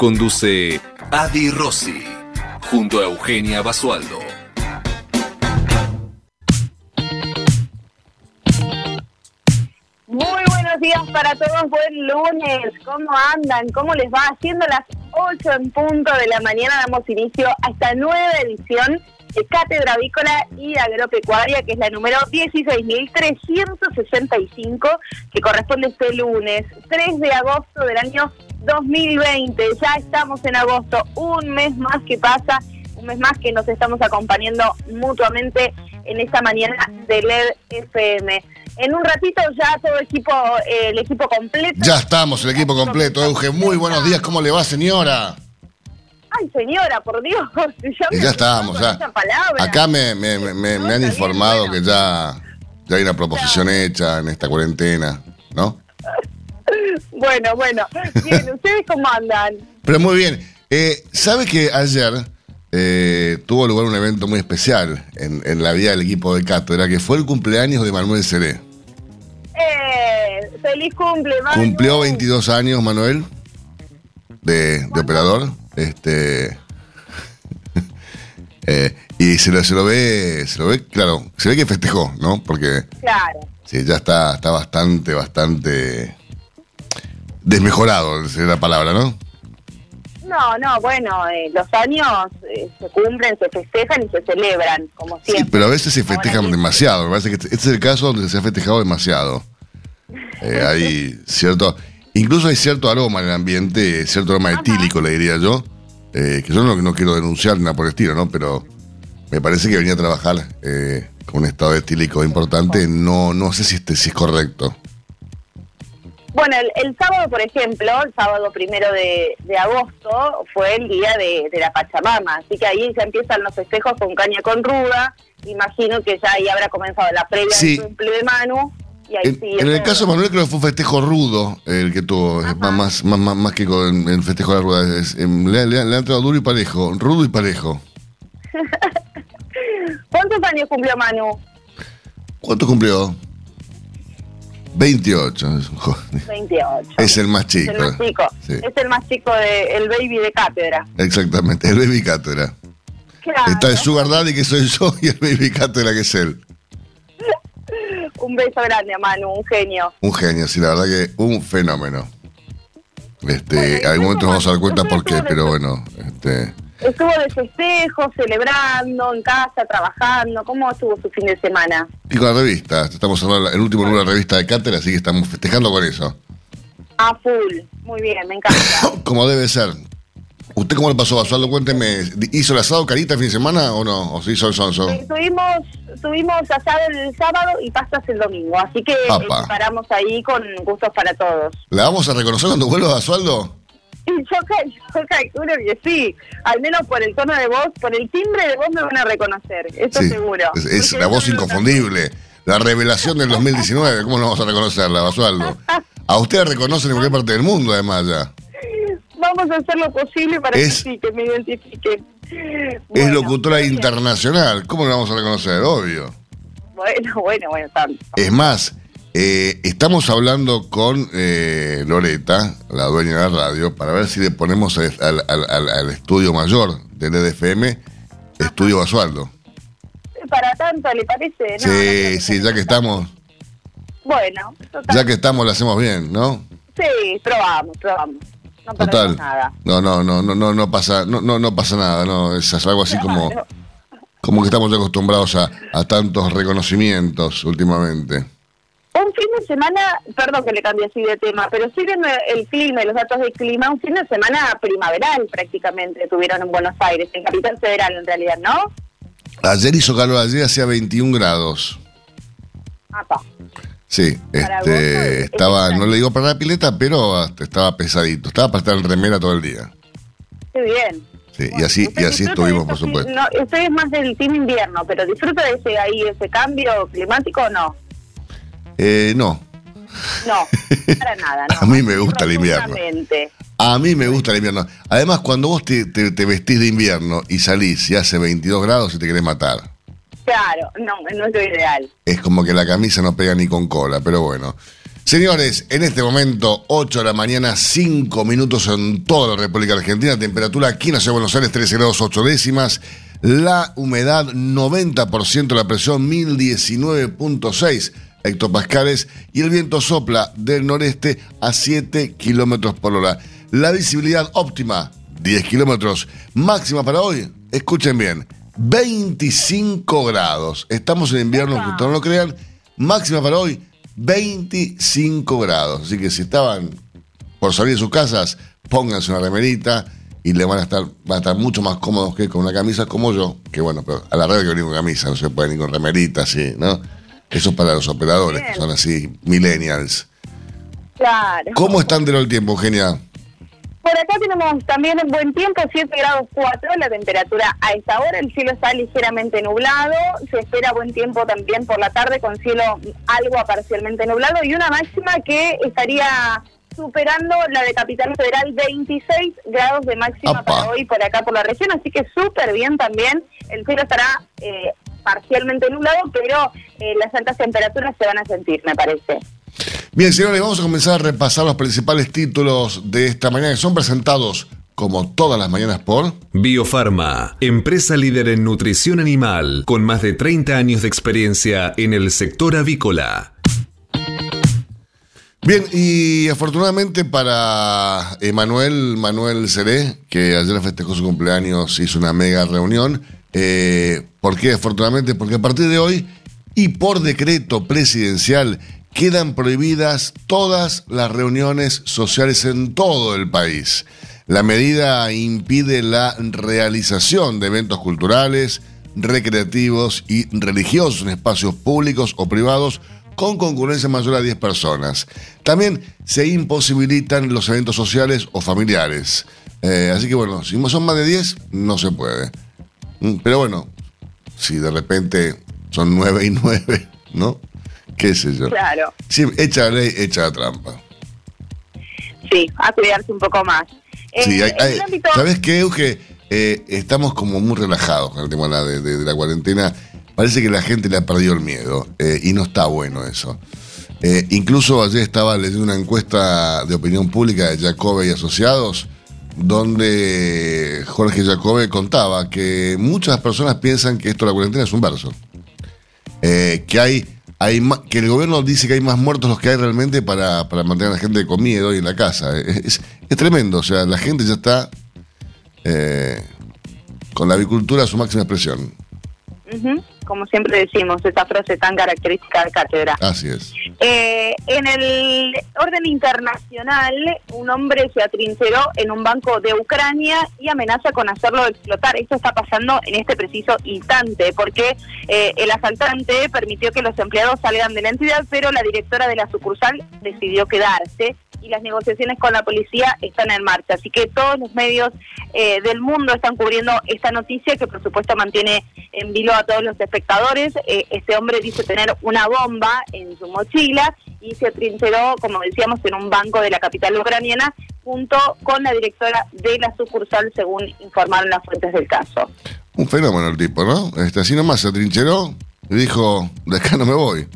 Conduce Adi Rossi, junto a Eugenia Basualdo. Muy buenos días para todos, buen lunes. ¿Cómo andan? ¿Cómo les va? Haciendo las 8 en punto de la mañana damos inicio a esta nueva edición de Cátedra Avícola y Agropecuaria, que es la número 16.365, que corresponde este lunes, 3 de agosto del año 2020. Ya estamos en agosto, un mes más que pasa, un mes más que nos estamos acompañando mutuamente en esta mañana de LED FM. En un ratito ya todo el equipo, eh, el equipo completo. Ya estamos, el equipo completo, Euge. Muy buenos días, ¿cómo le va, señora? Ay, señora, por Dios. Ya, Y ya estamos, ya. Acá me, me, me, me- me han informado que ya, ya hay una proposición hecha en esta cuarentena, ¿no? Bueno, bueno. Bien, ¿ustedes cómo andan? Pero muy bien. Eh, ¿Sabe que ayer eh, tuvo lugar un evento muy especial en, en la vida del equipo de Cátedra, que fue el cumpleaños de Manuel Seré? Eh, feliz cumple, Manu. Cumplió 22 años, Manuel, de, de operador. Este. eh, y se lo, se lo ve, se lo ve, claro, se ve que festejó, ¿no? Porque Claro. sí, ya está, está bastante, bastante desmejorado, sería la palabra, ¿no? No, no, bueno, eh, los años eh, se cumplen, se festejan y se celebran, como Sí, siempre. pero a veces se festejan Ahora demasiado. Me parece que este es el caso donde se ha festejado demasiado. Eh, hay cierto, incluso hay cierto aroma en el ambiente, cierto aroma etílico, le diría yo, eh, que yo no, no quiero denunciar nada por el estilo, ¿no? Pero me parece que venía a trabajar eh, con un estado etílico importante. No, no sé si, este, si es correcto. Bueno, el, el sábado, por ejemplo, el sábado primero de, de agosto, fue el día de, de la Pachamama, así que ahí ya empiezan los festejos con caña con ruda. Imagino que ya ahí habrá comenzado la previa Sí. del cumple de Manu. Y ahí En, el caso de Manuel creo que fue un festejo rudo el que tuvo, más, más, más, más- que con el festejo de la rueda. Es, em, le, le- le ha entrado duro y parejo, rudo y parejo. ¿Cuántos años cumplió Manu? ¿Cuánto cumplió? 28. es un jo- 28. Es el más Es chico. el más chico. Sí, Es el más chico de el baby de cátedra. exactamente, el baby cátedra. Claro. Está el sugar daddy que soy yo y el baby cátedra que es él. Un beso grande a Manu, un genio. Un genio, sí, la verdad que un fenómeno. Este, Bueno, algún momento nos vamos a dar cuenta por qué, pero bueno, este, Estuvo de festejo, celebrando, en casa, trabajando. ¿Cómo estuvo su fin de semana? y con la revista, estamos hablando el último número de la revista de cátedra, así que estamos festejando con eso. A full. Muy bien, me encanta. Como debe ser. ¿Usted cómo le pasó, Basualdo? Cuénteme, ¿hizo el asado carita el fin de semana o no? ¿O se hizo el sonso? Eh, tuvimos, tuvimos asado el sábado y pastas el domingo, así que eh, paramos ahí con gustos para todos. ¿La vamos a reconocer cuando vuelva Basualdo? Y yo, yo calculo que sí, al menos por el tono de voz, por el timbre de voz me van a reconocer, eso Sí, seguro. Es, es la voz inconfundible. La revelación del 2019. ¿Cómo no vamos a reconocerla, Basualdo? A usted la reconocen en cualquier parte del mundo, además, ya. Vamos a hacer lo posible para Es- que sí, que me identifiquen. Es Bueno, locutora bien. internacional. ¿Cómo la vamos a reconocer? Obvio. Bueno, bueno, bueno, tanto. Es más, eh, estamos hablando con eh, Loreta, la dueña de la radio, para ver si le ponemos al, al- al- al- al estudio mayor del EDFM, Estudio Basualdo. Para tanto, ¿le parece? No, Sí, no sí, ya que estamos, Bueno, total. ya que estamos, lo hacemos bien, ¿no? Sí, probamos, probamos. No Total. nada. No, no, no, no, no, no pasa, no, no, no pasa nada, no, es algo así como, Claro. como que estamos acostumbrados a, a tantos reconocimientos últimamente. Un fin de semana, perdón que le cambie así de tema, pero siguen el clima y los datos del clima, un fin de semana primaveral prácticamente tuvieron en Buenos Aires, en Capital Federal en realidad, ¿no? Ayer hizo calor, ayer hacía 21 grados. Apa. Sí, este, es estaba, no le digo para la pileta, pero hasta estaba pesadito. Estaba para estar en remera todo el día. Qué bien, Sí, y así, y así estuvimos, por supuesto. No, usted es más del team invierno, pero ¿disfruta de ese ahí ese cambio climático o no? Eh, no. No, para nada. No. A mí me gusta el invierno. A mí me gusta el invierno. Además, cuando vos te, te, vestís de invierno y salís y hace 22 grados y te querés matar. Claro, no, no es lo ideal. Es como que la camisa no pega ni con cola, pero bueno. Señores, en este momento, 8 de la mañana, 5 minutos en toda la República Argentina. Temperatura aquí en la ciudad de Buenos Aires, 13 grados 8 décimas. La humedad, 90%, la presión, 1019.6 hectopascales. Y el viento sopla del noreste a 7 kilómetros por hora. La visibilidad óptima, 10 kilómetros. Máxima para hoy, escuchen bien, 25 grados. Estamos en invierno, que no lo crean. Máxima para hoy, 25 grados. Así que si estaban por salir de sus casas, pónganse una remerita y le van a estar, van a estar mucho más cómodos que con una camisa como yo, que bueno, pero a la red que venir con camisa, no se puede ni con remerita, así, ¿no? Eso es para los operadores, que son así, millennials. Claro. ¿Cómo están de el tiempo, Eugenia? Por acá tenemos también un buen tiempo, 7 grados 4, la temperatura a esta hora, el cielo está ligeramente nublado, se espera buen tiempo también por la tarde con cielo algo parcialmente nublado y una máxima que estaría superando la de Capital Federal, 26 grados de máxima para hoy por acá por la región, así que súper bien también, el cielo estará eh, parcialmente nublado, pero eh, las altas temperaturas se van a sentir, me parece. Bien, señores, vamos a comenzar a repasar los principales títulos de esta mañana que son presentados como todas las mañanas por Biofarma, empresa líder en nutrición animal, con más de 30 años de experiencia en el sector avícola. Bien, y afortunadamente para Emanuel Manuel Seré, que ayer festejó su cumpleaños, hizo una mega reunión. Eh, ¿Por qué? Afortunadamente, porque a partir de hoy y por decreto presidencial quedan prohibidas todas las reuniones sociales en todo el país. La medida impide la realización de eventos culturales, recreativos y religiosos en espacios públicos o privados con concurrencia mayor a 10 personas. También se imposibilitan los eventos sociales o familiares. Eh, así que bueno, si son más de 10, no se puede. Mm, pero bueno, si de repente son 9 y 9, ¿no? qué sé yo. Claro. Sí, echa la ley, echa la trampa. Sí, a cuidarse un poco más. Sí, eh, ¿sabes qué, Euge? Eh, estamos como muy relajados con el tema de, la cuarentena. Parece que la gente le ha perdido el miedo eh, y no está bueno eso. incluso ayer estaba leyendo una encuesta de opinión pública de Jacobe y Asociados, donde Jorge Jacobe contaba que muchas personas piensan que esto de la cuarentena es un verso. que hay que el gobierno dice que hay más muertos los que hay realmente para, mantener a la gente con miedo y en la casa. Es, tremendo, o sea, la gente ya está eh, con la avicultura a su máxima expresión como siempre decimos, esa frase tan característica de cátedra. Así es. Eh, en el orden internacional, un hombre se atrincheró en un banco de Ucrania y amenaza con hacerlo explotar. Esto está pasando en este preciso instante, porque eh, el asaltante permitió que los empleados salgan de la entidad, pero la directora de la sucursal decidió quedarse y las negociaciones con la policía están en marcha. Así que todos los medios eh, del mundo están cubriendo esta noticia que por supuesto mantiene en vilo a todos los espectadores. Eh, este hombre dice tener una bomba en su mochila y se trincheró, como decíamos, en un banco de la capital ucraniana junto con la directora de la sucursal, según informaron las fuentes del caso. Un fenómeno el tipo, ¿no? Este, así nomás se trincheró y dijo, de acá no me voy.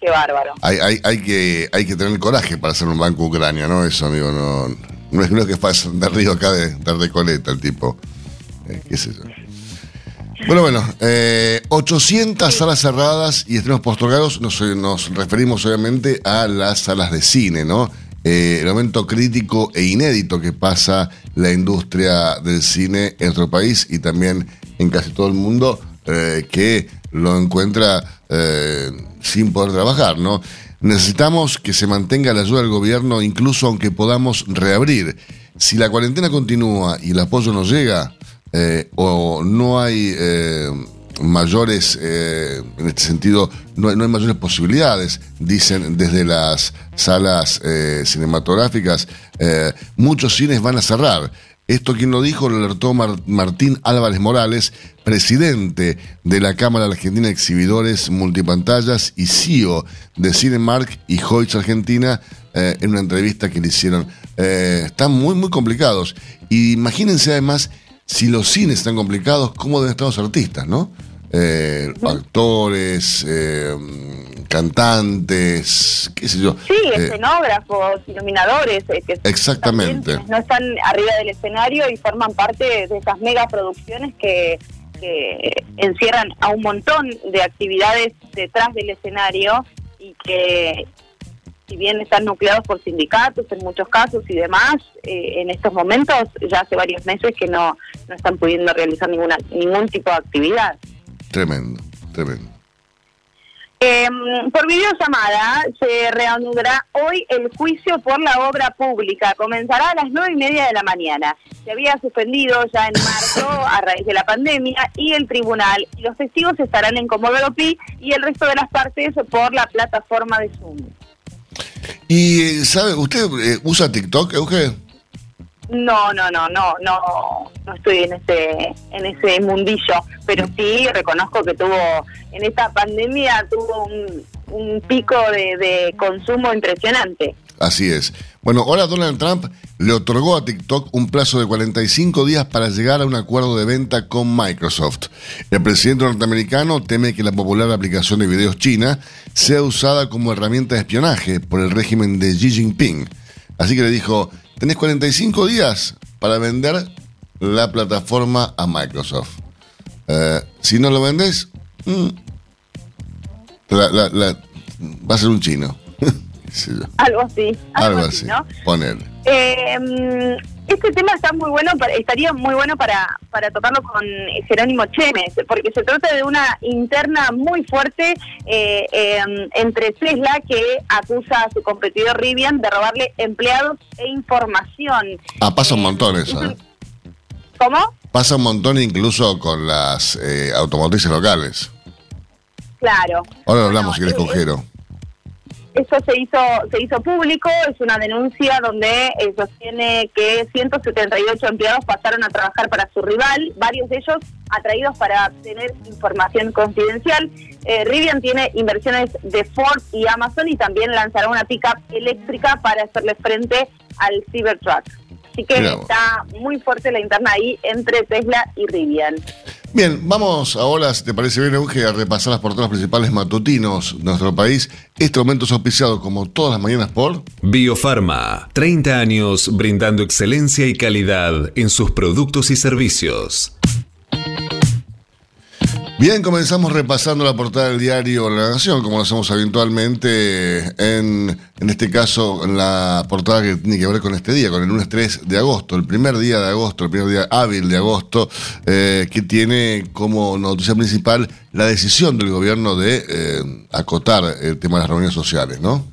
Qué bárbaro. Hay, hay, hay, que, hay que tener coraje para hacer un banco Ucrania, ¿no? Eso, amigo, no, no es lo que pasa de río acá de, de Recoleta, el tipo. Eh, ¿Qué sé yo? Bueno, bueno, eh, 800 salas cerradas y estrenos postergados, nos, nos referimos obviamente a las salas de cine, ¿no? Eh, el momento crítico e inédito que pasa la industria del cine en nuestro país y también en casi todo el mundo, eh, que lo encuentra eh, sin poder trabajar, ¿no? Necesitamos que se mantenga la ayuda del gobierno incluso aunque podamos reabrir. Si la cuarentena continúa y el apoyo no llega eh, o no hay eh, mayores, en este sentido, no hay, mayores posibilidades, dicen desde las salas cinematográficas, muchos cines van a cerrar. Esto quien lo dijo lo alertó Martín Álvarez Morales, presidente de la Cámara Argentina de Exhibidores Multipantallas y CEO de Cinemark y Hoyts Argentina, eh, en una entrevista que le hicieron. Eh, están muy, muy complicados. Y imagínense además, si los cines están complicados, ¿cómo deben estar los artistas, no? Eh, actores, cantantes, qué sé yo. Sí, eh, escenógrafos, iluminadores. Eh, que exactamente. No están arriba del escenario y forman parte de esas megaproducciones que, que encierran a un montón de actividades detrás del escenario y que si bien están nucleados por sindicatos en muchos casos y demás, eh, en estos momentos ya hace varios meses que no, no están pudiendo realizar ninguna ningún tipo de actividad. Tremendo, tremendo. Eh, por videollamada se reanudará hoy el juicio por la obra pública. Comenzará a las nueve y media de la mañana. Se había suspendido ya en marzo a raíz de la pandemia y el tribunal y los testigos estarán en Comodoro Pi y el resto de las partes por la plataforma de Zoom. ¿Y sabe, usted eh, usa TikTok, Euge? No, no, no, no, no, no estoy en ese, en ese mundillo, pero sí reconozco que tuvo, en esta pandemia tuvo un, pico de, consumo impresionante. Así es. Bueno, ahora Donald Trump le otorgó a TikTok un plazo de 45 días para llegar a un acuerdo de venta con Microsoft. El presidente norteamericano teme que la popular aplicación de videos china sea usada como herramienta de espionaje por el régimen de Xi Jinping. Así que le dijo, tenés 45 días para vender la plataforma a Microsoft. Eh, si no lo vendes, mm, va a ser un chino. algo así. Algo, así, ¿no? Ponerle. Eh, este tema está muy bueno, estaría muy bueno para, para tocarlo con Jerónimo Chemes, porque se trata de una interna muy fuerte eh, em, entre Tesla, que acusa a su competidor Rivian de robarle empleados e información. Ah, pasa un montón eso. ¿eh? ¿Cómo? Pasa un montón incluso con las eh, automotrices locales. Claro. Ahora hablamos si quieres con Jero. Eso se hizo se hizo público, es una denuncia donde eh, sostiene que 178 empleados pasaron a trabajar para su rival, varios de ellos atraídos para obtener información confidencial. Eh, Rivian tiene inversiones de Ford y Amazon y también lanzará una pickup eléctrica para hacerle frente al Cybertruck. Así que está muy fuerte la interna ahí entre Tesla y Rivian. Bien, vamos ahora, si te parece bien, Euge, a repasar las portadas principales matutinos de nuestro país. Este momento es auspiciado, como todas las mañanas, por... Biofarma, 30 años brindando excelencia y calidad en sus productos y servicios. Bien, comenzamos repasando la portada del diario La Nación, como lo hacemos habitualmente, en, en este caso, en la portada que tiene que ver con este día, con el lunes 3 de agosto, el primer día de agosto, el primer día hábil de agosto, eh, que tiene como noticia principal la decisión del gobierno de eh, acotar el tema de las reuniones sociales, ¿no?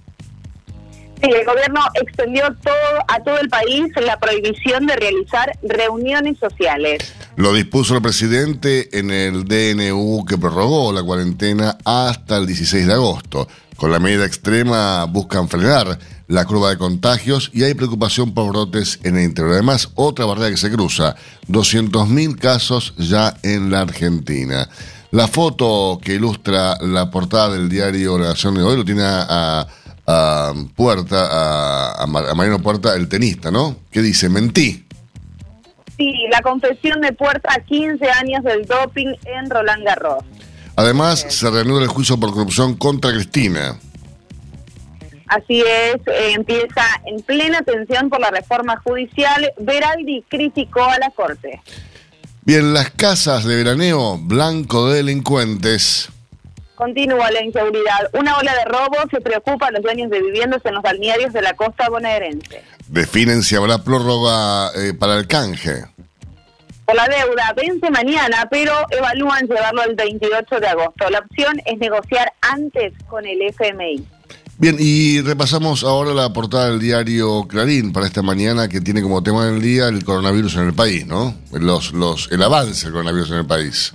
Sí, el gobierno extendió todo, a todo el país la prohibición de realizar reuniones sociales. Lo dispuso el presidente en el DNU que prorrogó la cuarentena hasta el 16 de agosto. Con la medida extrema buscan frenar la curva de contagios y hay preocupación por brotes en el interior. Además, otra barrera que se cruza, 200.000 casos ya en la Argentina. La foto que ilustra la portada del diario La Nación de hoy lo tiene a a Puerta, a, Mariano Puerta, el tenista, ¿no? ¿Qué dice? Mentí. Sí, la confesión de Puerta, 15 años del doping en Roland Garros. Además, se reanuda el juicio por corrupción contra Cristina. Así es, eh, empieza en plena tensión por la reforma judicial. Veraldi criticó a la Corte. Bien, las casas de veraneo, blanco de delincuentes. Continúa la inseguridad. Una ola de robo se preocupa a los dueños de viviendas en los balnearios de la costa bonaerense. Definen si habrá prórroga eh, para el canje. Por la deuda, vence mañana, pero evalúan llevarlo el 28 de agosto. La opción es negociar antes con el FMI. Bien, y repasamos ahora la portada del diario Clarín para esta mañana que tiene como tema del día el coronavirus en el país, ¿no? Los, los, el avance del coronavirus en el país.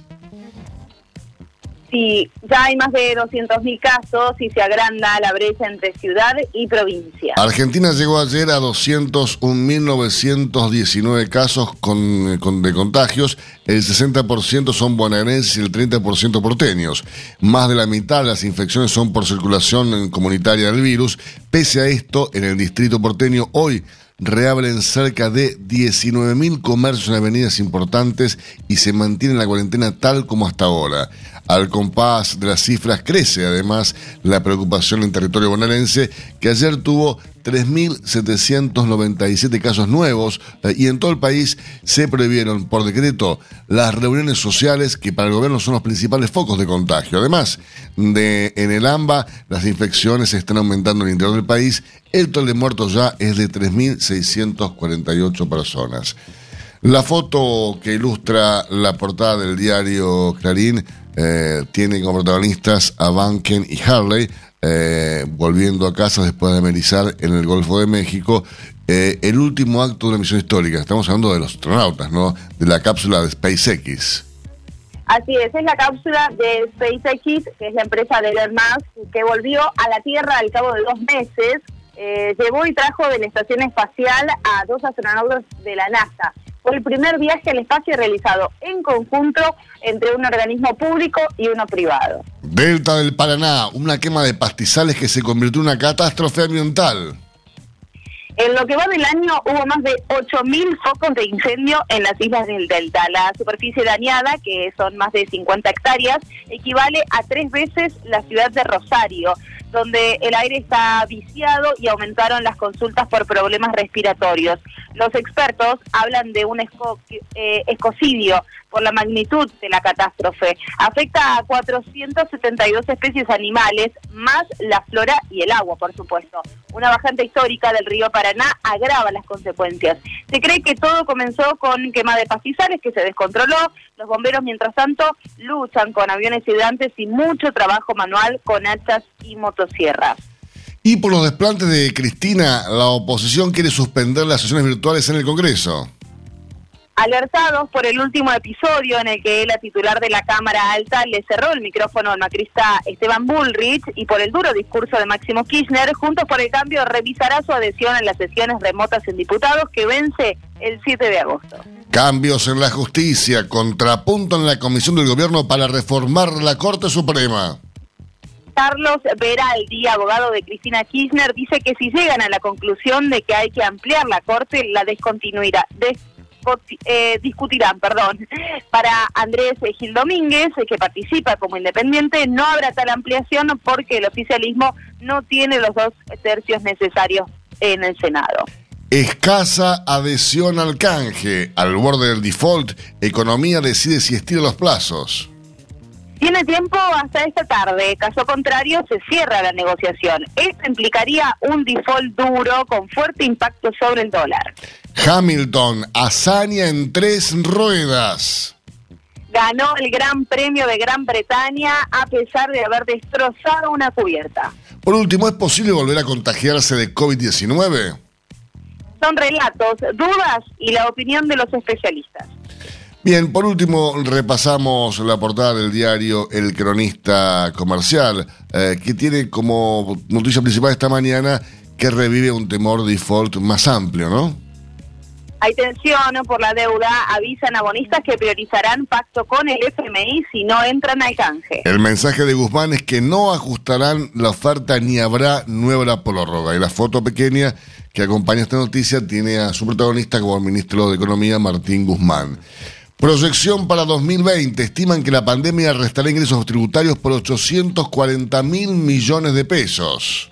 Sí, ya hay más de 200.000 casos y se agranda la brecha entre ciudad y provincia. Argentina llegó ayer a 201.919 casos con, con, de contagios. El 60% son bonaerenses y el 30% porteños. Más de la mitad de las infecciones son por circulación comunitaria del virus. Pese a esto, en el distrito porteño hoy reabren cerca de 19.000 comercios en avenidas importantes y se mantiene la cuarentena tal como hasta ahora. Al compás de las cifras crece además la preocupación en territorio bonaerense, que ayer tuvo 3.797 casos nuevos eh, y en todo el país se prohibieron por decreto las reuniones sociales que para el gobierno son los principales focos de contagio. Además, de, en el AMBA las infecciones están aumentando en el interior del país. El total de muertos ya es de 3.648 personas. La foto que ilustra la portada del diario Clarín eh, tiene como protagonistas a Banken y Harley, eh, volviendo a casa después de amenizar en el Golfo de México. Eh, el último acto de una misión histórica. Estamos hablando de los astronautas, ¿no? De la cápsula de SpaceX. Así es, es la cápsula de SpaceX, que es la empresa de Elon Musk, que volvió a la Tierra al cabo de dos meses. llevó y trajo de la estación espacial a dos astronautas de la NASA. Fue el primer viaje al espacio realizado en conjunto entre un organismo público y uno privado. Delta del Paraná, una quema de pastizales que se convirtió en una catástrofe ambiental. En lo que va del año hubo más de 8.000 focos de incendio en las islas del Delta. La superficie dañada, que son más de 50 hectáreas, equivale a tres veces la ciudad de Rosario donde el aire está viciado y aumentaron las consultas por problemas respiratorios. Los expertos hablan de un eh, escocidio por la magnitud de la catástrofe. Afecta a 472 especies animales, más la flora y el agua, por supuesto. Una bajante histórica del río Paraná agrava las consecuencias. Se cree que todo comenzó con quema de pastizales que se descontroló. Los bomberos, mientras tanto, luchan con aviones hidrantes y mucho trabajo manual con hachas y motosierras. Y por los desplantes de Cristina, la oposición quiere suspender las sesiones virtuales en el Congreso. Alertados por el último episodio en el que la titular de la Cámara Alta le cerró el micrófono al macrista Esteban Bullrich y por el duro discurso de Máximo Kirchner, Juntos por el Cambio revisará su adhesión en las sesiones remotas en diputados que vence el 7 de agosto. Cambios en la justicia, contrapunto en la Comisión del Gobierno para reformar la Corte Suprema. Carlos Veraldi, abogado de Cristina Kirchner, dice que si llegan a la conclusión de que hay que ampliar la Corte, la descontinuidad, eh, discutirán, perdón. Para Andrés Gil Domínguez, que participa como independiente, no habrá tal ampliación porque el oficialismo no tiene los dos tercios necesarios en el Senado. Escasa adhesión al canje, al borde del default, economía decide si estira los plazos. Tiene tiempo hasta esta tarde. Caso contrario, se cierra la negociación. Esto implicaría un default duro con fuerte impacto sobre el dólar. Hamilton, hazaña en tres ruedas. Ganó el Gran Premio de Gran Bretaña a pesar de haber destrozado una cubierta. Por último, ¿es posible volver a contagiarse de COVID-19? Son relatos, dudas y la opinión de los especialistas. Bien, por último repasamos la portada del diario El Cronista Comercial, eh, que tiene como noticia principal esta mañana que revive un temor default más amplio, ¿no? Hay tensión por la deuda, avisan abonistas que priorizarán pacto con el FMI si no entran al canje. El mensaje de Guzmán es que no ajustarán la oferta ni habrá nueva prórroga. Y la foto pequeña que acompaña esta noticia tiene a su protagonista como el ministro de Economía, Martín Guzmán. Proyección para 2020. Estiman que la pandemia restará ingresos tributarios por 840 mil millones de pesos.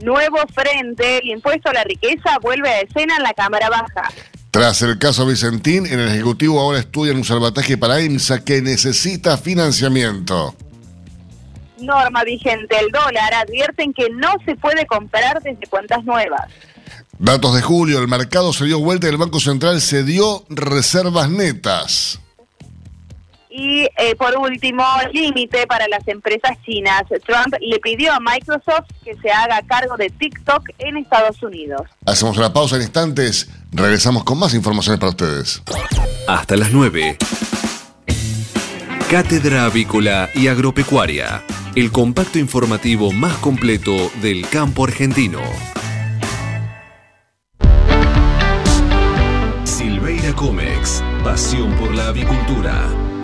Nuevo frente, el impuesto a la riqueza vuelve a escena en la Cámara Baja. Tras el caso Vicentín, en el Ejecutivo ahora estudian un salvataje para IMSA que necesita financiamiento. Norma vigente, el dólar advierten que no se puede comprar desde cuentas nuevas. Datos de julio, el mercado se dio vuelta y el Banco Central se dio reservas netas. Y eh, por último, límite para las empresas chinas. Trump le pidió a Microsoft que se haga cargo de TikTok en Estados Unidos. Hacemos una pausa en instantes, regresamos con más informaciones para ustedes. Hasta las 9. Cátedra Avícola y Agropecuaria, el compacto informativo más completo del campo argentino. Silveira Comex, pasión por la avicultura.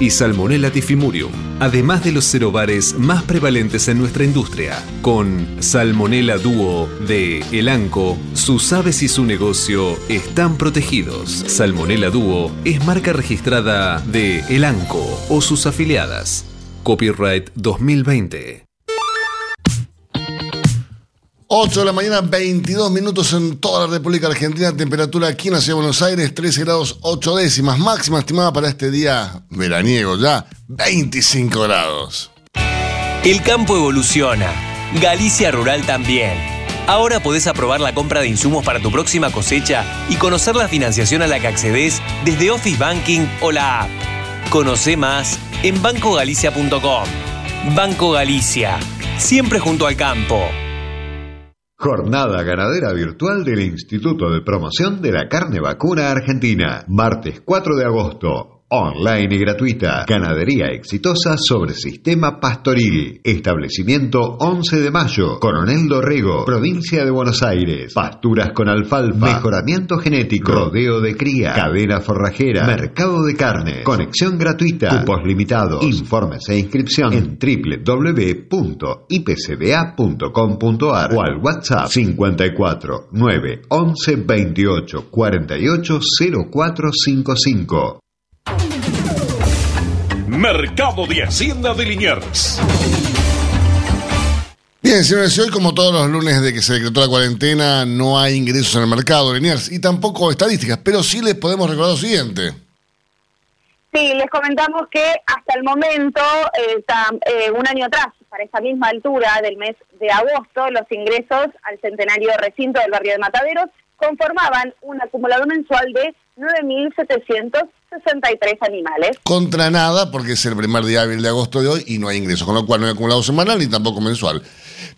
y Salmonella tifimurium, además de los cerobares más prevalentes en nuestra industria. Con Salmonella Duo de Elanco, sus aves y su negocio están protegidos. Salmonella Duo es marca registrada de Elanco o sus afiliadas. Copyright 2020. 8 de la mañana, 22 minutos en toda la República Argentina. Temperatura aquí en la Ciudad de Buenos Aires, 13 grados 8 décimas. Máxima estimada para este día veraniego ya, 25 grados. El campo evoluciona. Galicia Rural también. Ahora podés aprobar la compra de insumos para tu próxima cosecha y conocer la financiación a la que accedes desde Office Banking o la app. Conoce más en bancogalicia.com. Banco Galicia. Siempre junto al campo. Jornada ganadera virtual del Instituto de Promoción de la Carne Vacuna Argentina. Martes 4 de agosto. Online y gratuita. Ganadería exitosa sobre sistema pastoril. Establecimiento 11 de mayo. Coronel Dorrego. Provincia de Buenos Aires. Pasturas con alfalfa. Mejoramiento genético. Rodeo de cría. Cadena forrajera. Mercado de carne. Conexión gratuita. Cupos limitados. Informes e inscripción en www.ipcba.com.ar o al WhatsApp 54 9 11 28 48 0455. Mercado de Hacienda de Liniers. Bien, señores, hoy como todos los lunes de que se decretó la cuarentena, no hay ingresos en el mercado de Liniers y tampoco estadísticas, pero sí les podemos recordar lo siguiente. Sí, les comentamos que hasta el momento, eh, eh, un año atrás, para esa misma altura del mes de agosto, los ingresos al centenario recinto del barrio de Mataderos conformaban un acumulado mensual de 9.763 animales. Contra nada, porque es el primer día hábil de agosto de hoy y no hay ingresos, con lo cual no hay acumulado semanal ni tampoco mensual.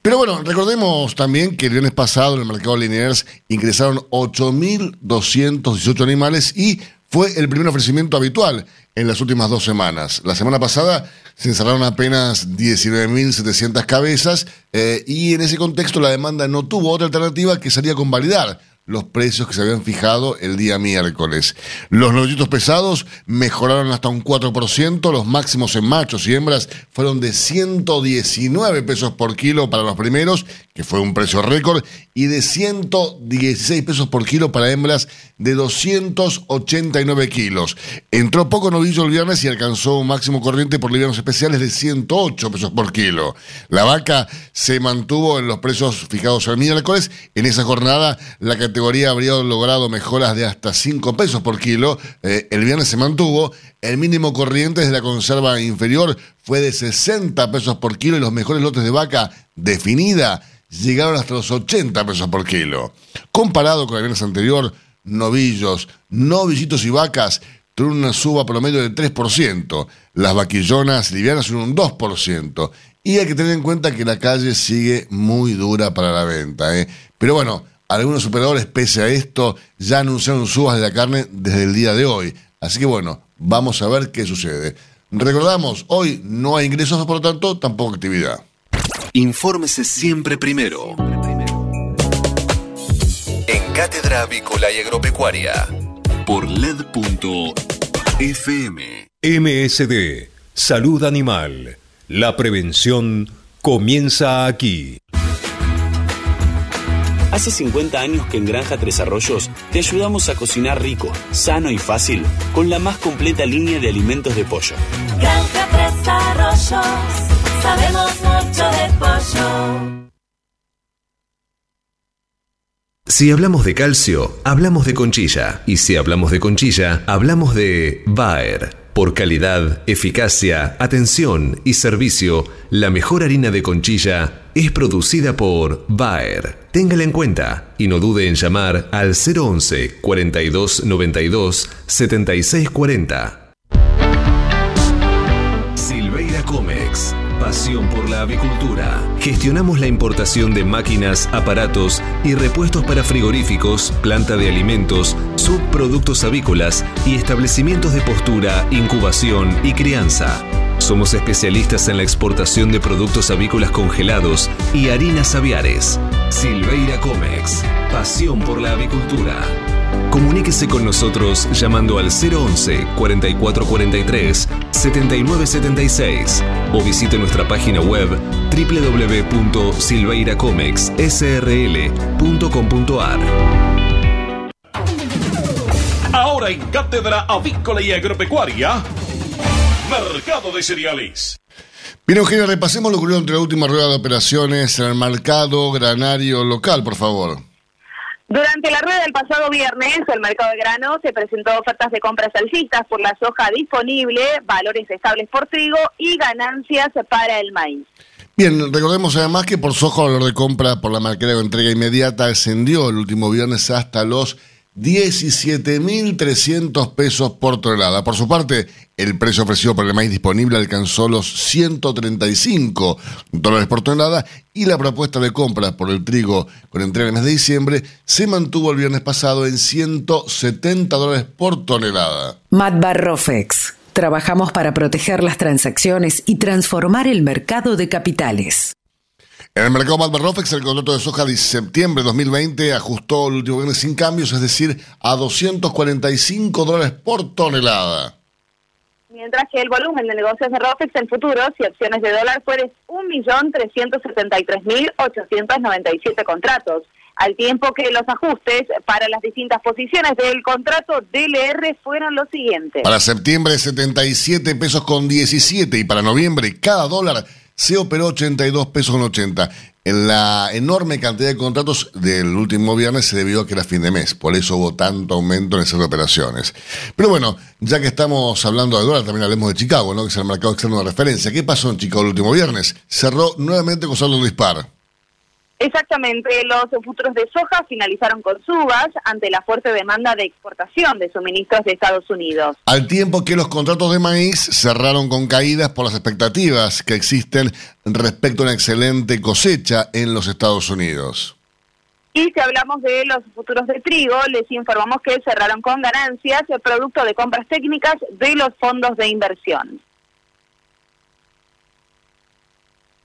Pero bueno, recordemos también que el viernes pasado en el mercado Liniers ingresaron 8.218 animales y fue el primer ofrecimiento habitual en las últimas dos semanas. La semana pasada se encerraron apenas 19.700 cabezas eh, y en ese contexto la demanda no tuvo otra alternativa que salir a convalidar los precios que se habían fijado el día miércoles. Los novillitos pesados mejoraron hasta un 4%, los máximos en machos y hembras fueron de 119 pesos por kilo para los primeros, que fue un precio récord, y de 116 pesos por kilo para hembras de 289 kilos. Entró poco novillo el viernes y alcanzó un máximo corriente por livianos especiales de 108 pesos por kilo. La vaca se mantuvo en los precios fijados el miércoles. En esa jornada, la categoría habría logrado mejoras de hasta 5 pesos por kilo. Eh, el viernes se mantuvo. El mínimo corriente de la conserva inferior fue de 60 pesos por kilo y los mejores lotes de vaca definida llegaron hasta los 80 pesos por kilo. Comparado con el viernes anterior, novillos, novillitos y vacas tuvieron una suba promedio del 3%, las vaquillonas livianas un 2%, y hay que tener en cuenta que la calle sigue muy dura para la venta. ¿eh? Pero bueno, algunos superadores, pese a esto, ya anunciaron subas de la carne desde el día de hoy. Así que bueno, vamos a ver qué sucede. Recordamos, hoy no hay ingresos, por lo tanto, tampoco actividad. Infórmese siempre primero. En Cátedra Avícola y Agropecuaria. Por LED.fm. MSD, Salud Animal. La prevención comienza aquí. Hace 50 años que en Granja Tres Arroyos te ayudamos a cocinar rico, sano y fácil con la más completa línea de alimentos de pollo. Granja Tres Arroyos, sabemos mucho de pollo. Si hablamos de calcio, hablamos de conchilla. Y si hablamos de conchilla, hablamos de Bayer. Por calidad, eficacia, atención y servicio, la mejor harina de conchilla es producida por Bayer. Téngala en cuenta y no dude en llamar al 011 42 92 76 40. Silveira Comex. Pasión por la avicultura. Gestionamos la importación de máquinas, aparatos y repuestos para frigoríficos, planta de alimentos, subproductos avícolas y establecimientos de postura, incubación y crianza. Somos especialistas en la exportación de productos avícolas congelados y harinas aviares. Silveira Comex. Pasión por la avicultura. Comuníquese con nosotros llamando al 011 4443 7976 o visite nuestra página web www.silveiracomexsrl.com.ar. Ahora en Cátedra Avícola y Agropecuaria, Mercado de Cereales. Bien, Eugenio, repasemos lo que ocurrió entre la última rueda de operaciones en el mercado granario local, por favor. Durante la rueda del pasado viernes, el mercado de grano se presentó ofertas de compras alcistas por la soja disponible, valores estables por trigo y ganancias para el maíz. Bien, recordemos además que por soja el valor de compra por la marquera de entrega inmediata ascendió el último viernes hasta los 17.300 pesos por tonelada. Por su parte, el precio ofrecido por el maíz disponible alcanzó los 135 dólares por tonelada y la propuesta de compra por el trigo con entrega en mes de diciembre se mantuvo el viernes pasado en 170 dólares por tonelada. Matbarrofex. Trabajamos para proteger las transacciones y transformar el mercado de capitales. En el mercado Malbarrofex, el contrato de soja de septiembre de 2020 ajustó el último viernes sin cambios, es decir, a 245 dólares por tonelada. Mientras que el volumen de negocios de ROFEX en futuros y opciones de dólar fue de 1.373.897 contratos, al tiempo que los ajustes para las distintas posiciones del contrato DLR fueron los siguientes. Para septiembre 77 pesos con 17 y para noviembre cada dólar se operó 82 pesos con 80. En la enorme cantidad de contratos del último viernes se debió a que era fin de mes, por eso hubo tanto aumento en esas operaciones. Pero bueno, ya que estamos hablando de dólar, también hablemos de Chicago, ¿no? que es el mercado externo de referencia. ¿Qué pasó en Chicago el último viernes? Cerró nuevamente con saldo dispar. Exactamente, los futuros de soja finalizaron con subas ante la fuerte demanda de exportación de suministros de Estados Unidos. Al tiempo que los contratos de maíz cerraron con caídas por las expectativas que existen respecto a una excelente cosecha en los Estados Unidos. Y si hablamos de los futuros de trigo, les informamos que cerraron con ganancias el producto de compras técnicas de los fondos de inversión.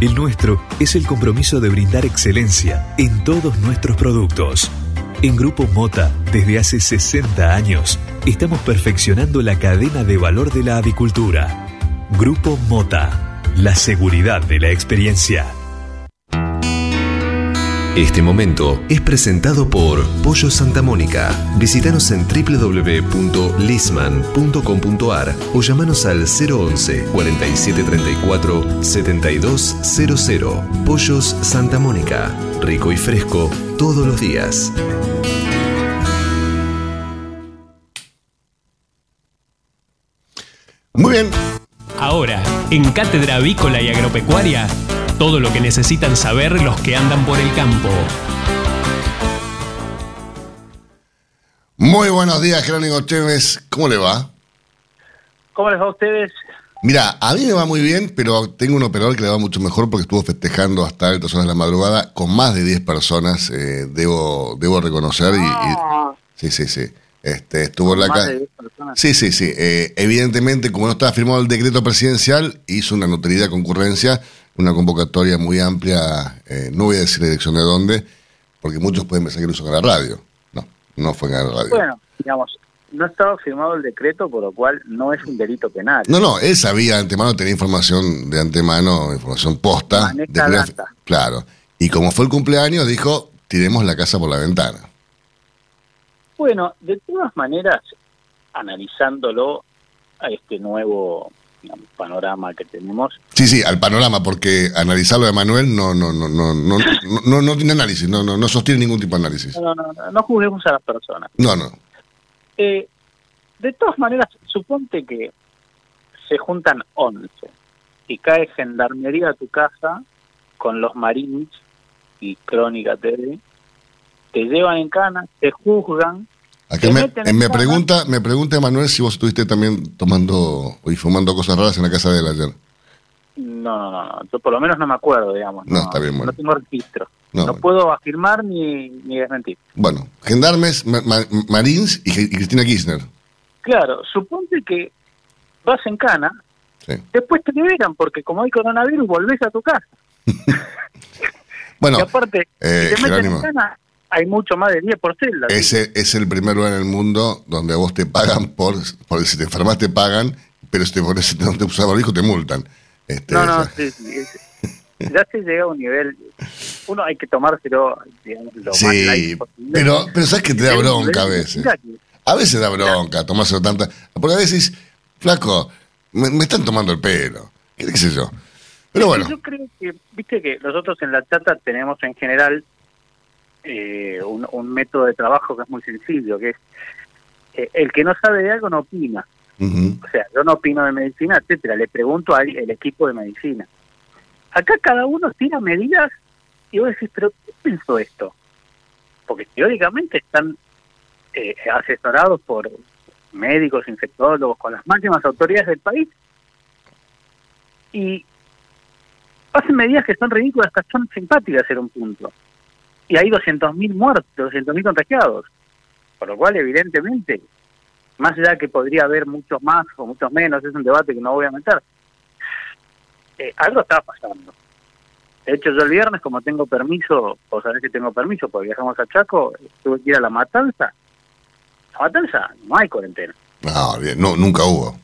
El nuestro es el compromiso de brindar excelencia en todos nuestros productos. En Grupo Mota, desde hace 60 años, estamos perfeccionando la cadena de valor de la avicultura. Grupo Mota, la seguridad de la experiencia. Este momento es presentado por Pollo Santa Mónica. Visítanos en www.lisman.com.ar o llamanos al 011 4734 7200. Pollos Santa Mónica. Rico y fresco todos los días. Muy bien. Ahora, en Cátedra Avícola y Agropecuaria, todo lo que necesitan saber los que andan por el campo. Muy buenos días, Jerónimo Chévez. ¿Cómo le va? ¿Cómo les va a ustedes? Mira, a mí me va muy bien, pero tengo un operador que le va mucho mejor porque estuvo festejando hasta altas horas de la madrugada con más de 10 personas, eh, debo, debo reconocer. Y, y- sí, sí, sí. Este, estuvo en la Más ca- de 10 personas. Sí, sí, sí. Eh, evidentemente, como no estaba firmado el decreto presidencial, hizo una notoriedad concurrencia, una convocatoria muy amplia, eh, no voy a decir la dirección de dónde, porque muchos pueden pensar que lo hizo la radio. No, no fue en la radio. Bueno, digamos, no estaba firmado el decreto, por lo cual no es un delito penal. No, no, él sabía de antemano, tenía información de antemano, información posta. De primera-. Claro. Y como fue el cumpleaños, dijo, tiremos la casa por la ventana. Bueno, de todas maneras, analizándolo a este nuevo digamos, panorama que tenemos, Sí, sí, al panorama, porque analizarlo de Manuel no, no, no, no, no, no, no, no tiene análisis, no, no, no sostiene ningún tipo de análisis. no, no, no, no juzguemos a las personas. No, no. Eh, de todas maneras, suponte que se juntan 11 y cae gendarmería a tu casa con los marines y Crónica TV, te llevan en cana, te juzgan. Me, eh, en me cana. pregunta, me pregunta Manuel si vos estuviste también tomando y fumando cosas raras en la casa de él ayer. No, no, no, yo por lo menos no me acuerdo, digamos. No, está bien, bueno. No tengo registro. No, No, puedo afirmar ni, ni desmentir. Bueno, gendarmes, ma- ma- Marines y, y Cristina Kirchner. Claro, suponte que vas en cana, Sí. después te liberan porque como hay coronavirus volvés a tu casa. Bueno, y aparte, eh, si te meten en cana, hay mucho más de 10 por celda. Ese es el primer lugar en el mundo donde a vos te pagan por, por si te enfermas te pagan, pero si te pones si no te usas barbijo te multan. Este, No, no, sí, sí, es- ya se llega a un nivel, uno hay que tomárselo, digamos, lo más Sí, light posible. pero, pero sabes que te da bronca a veces. A veces da bronca tomárselo tanta. Porque a veces, flaco, me, me están tomando el pelo. ¿Qué, qué sé yo? Pero bueno, Yo creo que, viste que nosotros en la chata tenemos en general eh, un, un método de trabajo que es muy sencillo, que es eh, el que no sabe de algo no opina. O sea, yo no opino de medicina, etcétera. Le pregunto al el equipo de medicina. Acá cada uno tira medidas y vos decís, pero ¿qué pensó esto? Porque teóricamente están eh, asesorados por médicos, infectólogos, con las máximas autoridades del país. Y hacen medidas que son ridículas, que son simpáticas en un punto. Y hay 200.000 muertos, 200.000 contagiados. Por lo cual, evidentemente, más allá que podría haber muchos más o muchos menos, es un debate que no voy a meter, eh, algo estaba pasando. De hecho, yo el viernes, como tengo permiso, o sabés que tengo permiso, porque viajamos a Chaco, tuve que ir a La Matanza. La Matanza no hay cuarentena, no, bien, no, nunca hubo.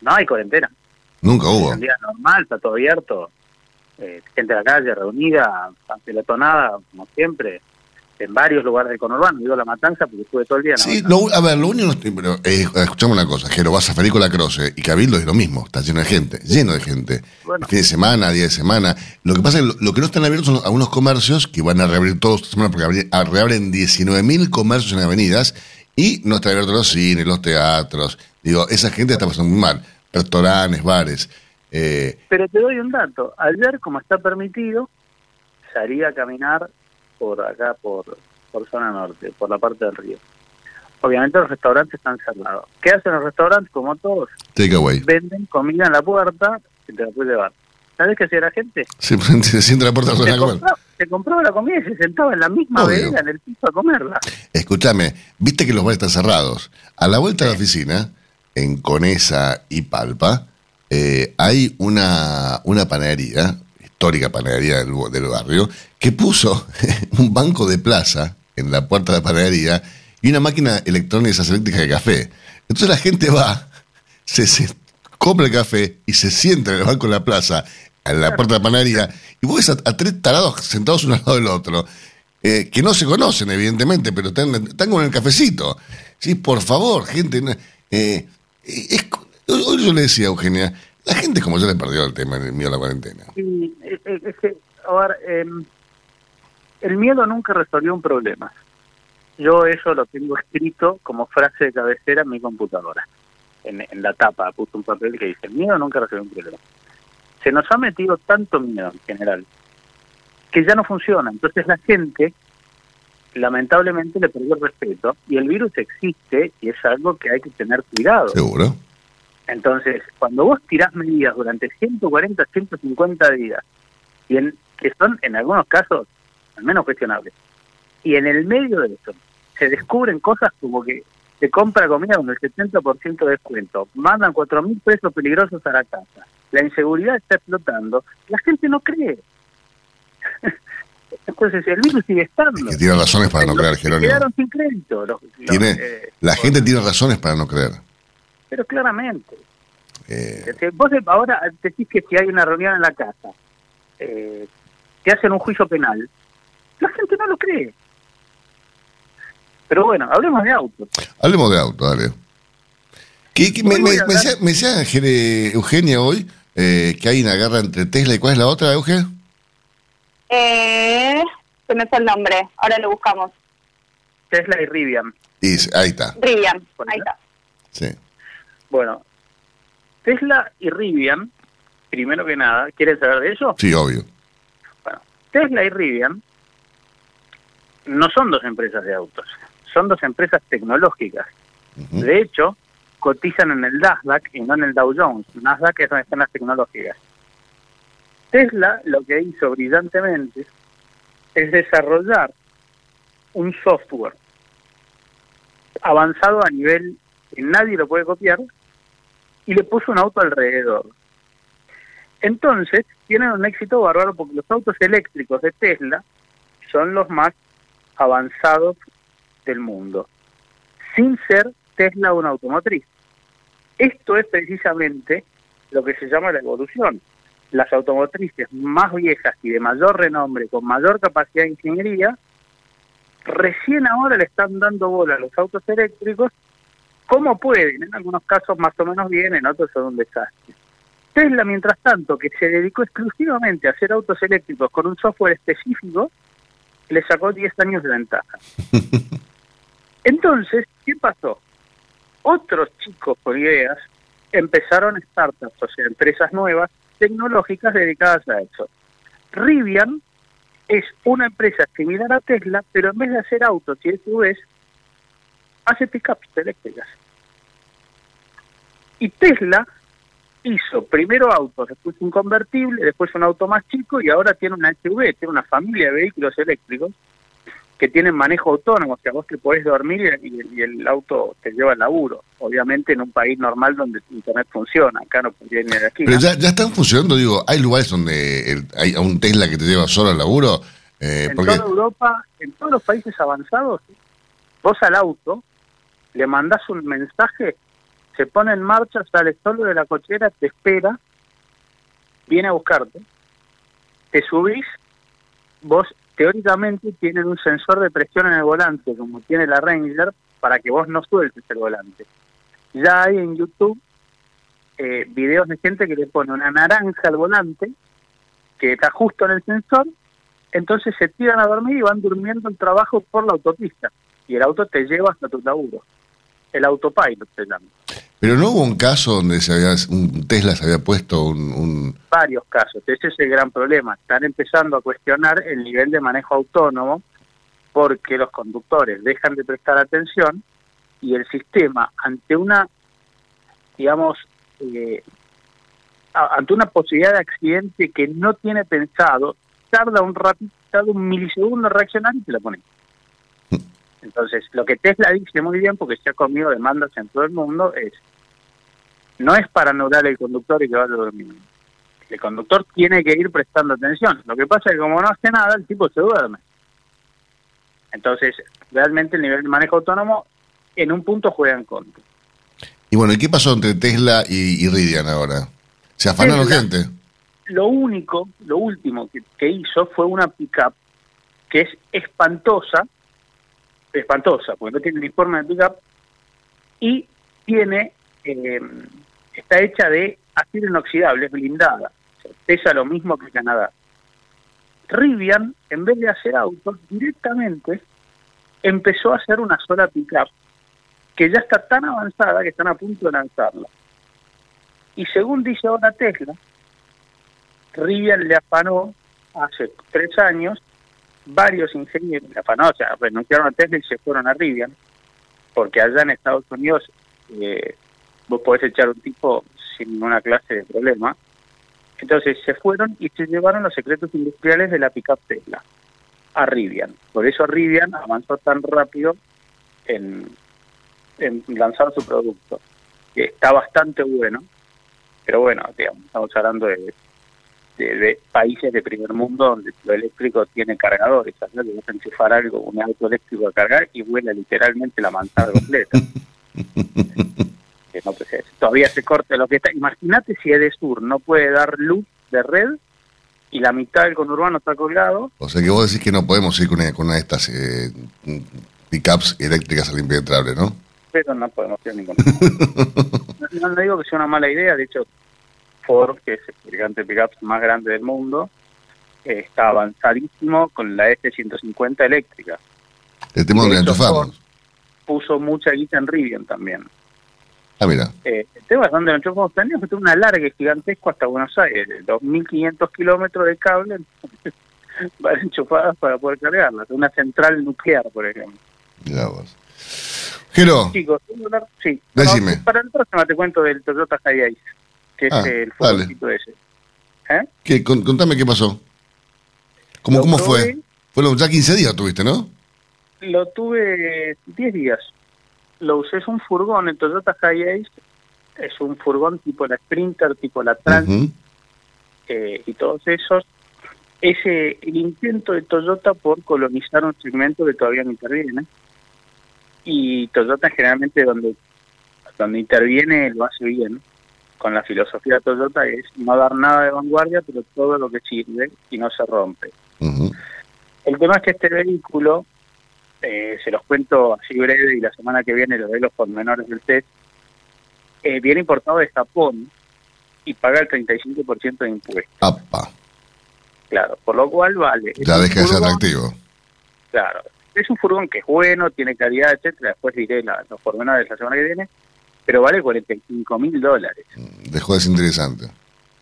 no hay cuarentena. Nunca Es hubo. un día normal, está todo abierto, eh, gente de la calle reunida, apelotonada, como siempre, en varios lugares del conurbano. Digo La Matanza porque estuve todo el día en Sí, lo- a ver, lo único. Pero, eh, escuchame una cosa, Jero, vas a Federico La Croce y Cabildo es lo mismo, está lleno de gente, lleno de gente. Bueno. Fin de semana, día de semana. Lo que pasa es que lo, lo que no están abiertos son algunos comercios que van a reabrir todos esta semana porque abri- reabren 19.000 comercios en avenidas y no están abiertos los cines, los teatros. Digo, esa gente está pasando muy mal. Restaurantes, bares. Eh, Pero te doy un dato. Ayer, como está permitido, salí a caminar por acá, por, por zona norte, por la parte del río. Obviamente los restaurantes están cerrados. ¿Qué hacen los restaurantes? Como todos, takeaway. venden comida en la puerta y te la puedes llevar. ¿Sabes qué hacía la gente? Se, se sienta en la puerta de Se la comer. se compraba la comida y se sentaba en la misma vereda, en el piso a comerla. Escúchame, viste que los bares están cerrados. A la vuelta de la oficina, en Conesa y Palpa, eh, hay una, una panadería, histórica panadería del, del barrio, que puso un banco de plaza en la puerta de la panadería y una máquina electrónica eléctrica de café. Entonces la gente va, se, se compra el café y se sienta en el banco de la plaza, en la puerta de la panadería, y vos ves a, tres tarados sentados uno al lado del otro. eh, que no se conocen, evidentemente, pero están, están con el cafecito. Sí, por favor, gente. eh, es- hoy yo le decía a Eugenia, la gente como yo le perdió el tema el miedo a la cuarentena. Sí, es, que, a ver, em, el miedo nunca resolvió un problema. Yo eso lo tengo escrito como frase de cabecera en mi computadora. En, en la tapa puse un papel que dice, el miedo nunca resolvió un problema. Se nos ha metido tanto miedo en general que ya no funciona. Entonces la gente, lamentablemente, le perdió el respeto y el virus existe y es algo que hay que tener cuidado. Seguro. Entonces, cuando vos tirás medidas durante 140, 150 días, y en, que son en algunos casos al menos cuestionables, y en el medio de eso se descubren cosas como que se compra comida con el 70% de descuento, mandan 4 mil pesos peligrosos a la casa, la inseguridad está explotando, la gente no cree. Entonces el virus sigue estando. Que tiene razones para no creer, Jerónimo. Quedaron sin crédito, los- los, Tiene, eh, la gente tiene razones para no creer. Pero claramente. Eh, Vos ahora decís que si hay una reunión en la casa, eh, te hacen un juicio penal, la gente no lo cree. Pero bueno, hablemos de autos. hablemos de auto, dale. ¿Qué- qué- me, me- me decía, me decía Jere- Eugenia hoy eh, que hay una guerra entre Tesla y ¿cuál es la otra, Eugenia? Eh, se me fue el nombre, ahora lo buscamos. Tesla y Rivian. Y ahí está, Rivian, ahí está. sí. Bueno, Tesla y Rivian, primero que nada, ¿quieren saber de eso? Sí, obvio. Tesla y Rivian no son dos empresas de autos, son dos empresas tecnológicas. De hecho, cotizan en el Nasdaq y no en el Dow Jones. Nasdaq es donde están las tecnológicas. Tesla lo que hizo brillantemente es desarrollar un software avanzado a nivel que nadie lo puede copiar y le puso un auto alrededor. Entonces, tienen un éxito bárbaro porque los autos eléctricos de Tesla son los más avanzados del mundo, sin ser Tesla una automotriz. Esto es precisamente lo que se llama la evolución. Las automotrices más viejas y de mayor renombre, con mayor capacidad de ingeniería, recién ahora le están dando bola a los autos eléctricos como pueden, en algunos casos más o menos bien, en otros son un desastre. Tesla, mientras tanto, que se dedicó exclusivamente a hacer autos eléctricos con un software específico, le sacó 10 años de ventaja. Entonces, ¿qué pasó? Otros chicos con ideas empezaron startups, o sea, empresas nuevas, tecnológicas dedicadas a eso. Rivian es una empresa similar a Tesla, pero en vez de hacer autos y SUVs, hace pickups eléctricas. Y Tesla hizo primero autos, después un convertible, después un auto más chico y ahora tiene una SUV, tiene una familia de vehículos eléctricos que tienen manejo autónomo, o sea, vos te podés dormir y, y el auto te lleva al laburo. Obviamente en un país normal donde Internet funciona, acá no podría ni aquí. Pero ya, ya están funcionando, digo, hay lugares donde el- hay a un Tesla que te lleva solo al laburo. eh, en porque toda Europa, en todos los países avanzados, vos al auto le mandás un mensaje, se pone en marcha, sale solo de la cochera, te espera, viene a buscarte, te subís, vos teóricamente tienen un sensor de presión en el volante, como tiene la Ranger, para que vos no sueltes el volante. Ya hay en YouTube eh, videos de gente que le pone una naranja al volante, que está justo en el sensor, entonces se tiran a dormir y van durmiendo el trabajo por la autopista. Y el auto te lleva hasta tu laburo. El autopilot se llama. Pero no hubo un caso donde se había, un Tesla se había puesto un, un- Varios casos. Ese es el gran problema. Están empezando a cuestionar el nivel de manejo autónomo porque los conductores dejan de prestar atención y el sistema ante una, digamos, eh, ante una posibilidad de accidente que no tiene pensado, tarda un ratito, tarda un milisegundo en reaccionar y te la pone. Entonces, lo que Tesla dice muy bien, porque se ha comido demandas en todo el mundo, es no es para anular el conductor y que vaya. El conductor tiene que ir prestando atención. Lo que pasa es que como no hace nada, el tipo se duerme. Entonces, realmente el nivel de manejo autónomo en un punto juega en contra. Y bueno, ¿y qué pasó entre Tesla y, y Rivian ahora? ¿Se afanaron Tesla. gente? Lo único, lo último que, que hizo fue una pickup que es espantosa, espantosa, porque no tiene ni forma de pickup, y tiene, eh, está hecha de acero inoxidable, es blindada, O sea, pesa lo mismo que Canadá. Rivian, en vez de hacer autos, directamente empezó a hacer una sola pickup que ya está tan avanzada que están a punto de lanzarla. Y según dice ahora Tesla, Rivian le afanó hace tres años varios ingenieros, renunciaron a Tesla y se fueron a Rivian, porque allá en Estados Unidos eh, vos podés echar un tipo sin ninguna clase de problema. Entonces se fueron y se llevaron los secretos industriales de la pickup Tesla a Rivian. Por eso Rivian avanzó tan rápido en, en lanzar su producto, que está bastante bueno, pero bueno, digamos, estamos hablando de, de- de países de primer mundo donde lo eléctrico tiene cargadores, ¿sabes? que vas a enchufar algo, un auto eléctrico a cargar y vuela literalmente la manzana completa. Que no, pues, es- todavía se corta lo que está. Imagínate si Edesur no puede dar luz de red y la mitad del conurbano está colgado, O sea que vos decís que no podemos ir con una, con una de estas eh, pickups eléctricas al impenetrable, ¿no? pero no podemos hacer ninguna. no, no digo que sea una mala idea, de hecho, Ford, que es el gigante pickup más grande del mundo, eh, está avanzadísimo con la F-150 eléctrica. El tema la De enchufamos. Puso mucha guita en Rivian también. Ah, mira. Eh, el tema es donde lo enchufamos. Teníamos que tener una larga gigantesco hasta Buenos Aires, de 2.500 kilómetros de cable para enchufadas para poder cargarlas. Una central nuclear, por ejemplo. Mirá vos. Chicos, sí. No, para el próximo te cuento del Toyota Hiace, que es Ah, el furgoncito ese. ¿Eh? ¿qué, con- contame qué pasó. ¿Cómo, cómo fue? Fueron ya 15 días tuviste, ¿no? Lo tuve 10 días. Lo usé, es un furgón, el Toyota Hiace es un furgón tipo la Sprinter, tipo la Trans, eh, y todos esos. Ese, el intento de Toyota por colonizar un segmento que todavía no interviene. Y Toyota generalmente donde, donde interviene lo hace bien. Con la filosofía de Toyota es no dar nada de vanguardia, pero todo lo que sirve y no se rompe. El tema es que este vehículo, eh, se los cuento así breve y la semana que viene los de los pormenores del test, eh, viene importado de Japón y paga el 35% de impuestos. Apa, Claro, por lo cual vale. Ya deja de ser atractivo. Claro, es un furgón que es bueno, tiene calidad, etcétera. Después diré la- los pormenores la semana que viene, pero vale 45 mil dólares. Dejó de ser interesante.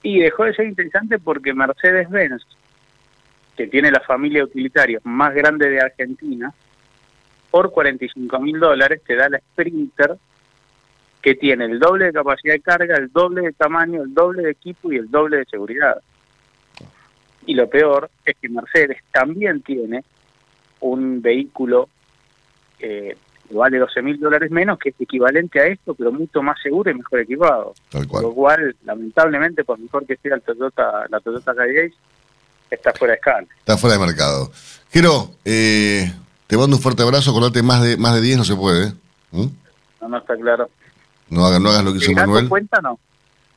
Y dejó de ser interesante porque Mercedes-Benz, que tiene la familia de utilitarios más grande de Argentina, por 45 mil dólares te da la Sprinter, que tiene el doble de capacidad de carga, el doble de tamaño, el doble de equipo y el doble de seguridad. Y lo peor es que Mercedes también tiene un vehículo eh, vale 12 mil dólares menos, que es equivalente a esto, pero mucho más seguro y mejor equipado. Tal cual. Lo cual, lamentablemente, por mejor que sea el Toyota, la Toyota Hiace, está fuera de escala. Está fuera de mercado. Jero, eh, te mando un fuerte abrazo. Acordate, más de, más de 10 no se puede. ¿Mm? No, no está claro. No, hagas, no hagas lo que hizo ¿Te das Manuel. cuenta no?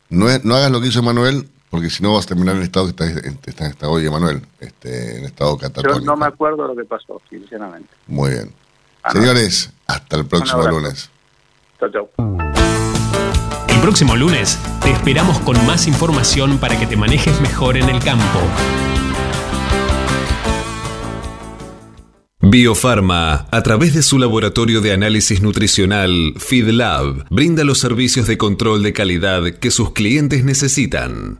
No, no hagas lo que hizo Manuel, porque si no vas a terminar en el estado que está, en, está estado hoy Manuel, este, en estado Yo catatónico. no me acuerdo lo que pasó, sinceramente. Muy bien. Ah. Señores, hasta el próximo lunes. Chau, chau. El próximo lunes te esperamos con más información para que te manejes mejor en el campo. Biofarma, a través de su laboratorio de análisis nutricional, FeedLab, brinda los servicios de control de calidad que sus clientes necesitan.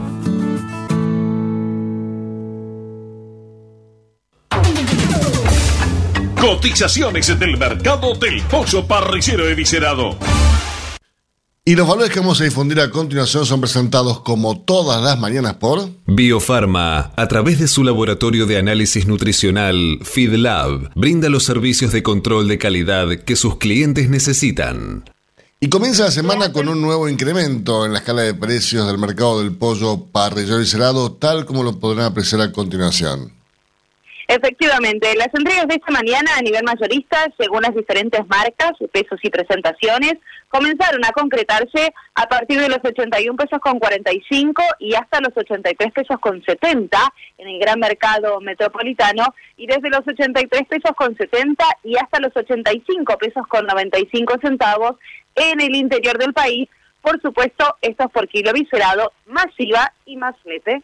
Cotizaciones del mercado del pollo parrillero eviscerado. Y los valores que vamos a difundir a continuación son presentados como todas las mañanas por Biofarma, a través de su laboratorio de análisis nutricional FeedLab, brinda los servicios de control de calidad que sus clientes necesitan. Y comienza la semana con un nuevo incremento en la escala de precios del mercado del pollo parrillero y cerado, tal como lo podrán apreciar a continuación. Efectivamente, las entregas de esta mañana a nivel mayorista, según las diferentes marcas, pesos y presentaciones, comenzaron a concretarse a partir de los 81 pesos con 45 y hasta los 83 pesos con 70 en el gran mercado metropolitano y desde los 83 pesos con 70 y hasta los 85 pesos con 95 centavos en el interior del país. Por supuesto, esto es por kilo viscerado, masiva y más flete.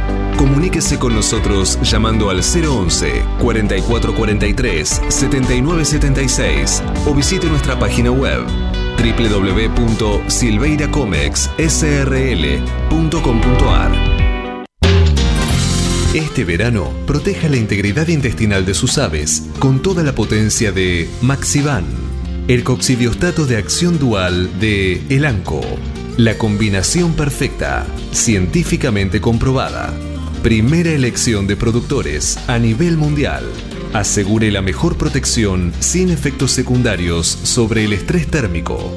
Comuníquese con nosotros llamando al 011 4443 7976 o visite nuestra página web www.silveiracomexsrl.com.ar. Este verano, proteja la integridad intestinal de sus aves con toda la potencia de Maxivan, el coccidiostato de acción dual de Elanco. La combinación perfecta, científicamente comprobada. Primera elección de productores a nivel mundial. Asegure la mejor protección sin efectos secundarios sobre el estrés térmico.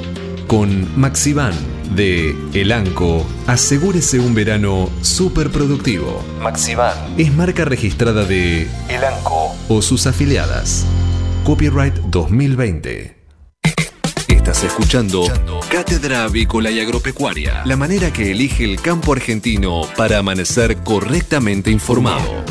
Con Maxivan de Elanco, asegúrese un verano súper productivo. Maxivan es marca registrada de Elanco o sus afiliadas. Copyright 2020. Escuchando Cátedra Avícola y Agropecuaria, la manera que elige el campo argentino para amanecer correctamente informado.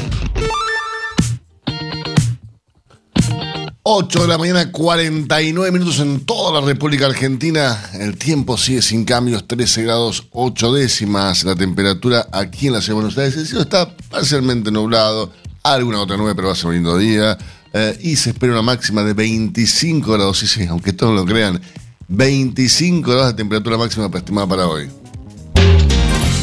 8 de la mañana, 49 minutos en toda la República Argentina. El tiempo sigue sin cambios, 13 grados 8 décimas. La temperatura aquí en la ciudad de Buenos Aires. El está parcialmente nublado, alguna otra nube, pero va a ser un lindo día. Eh, y se espera una máxima de 25 grados, sí, sí, aunque todos lo crean, 25 grados de temperatura máxima estimada para hoy.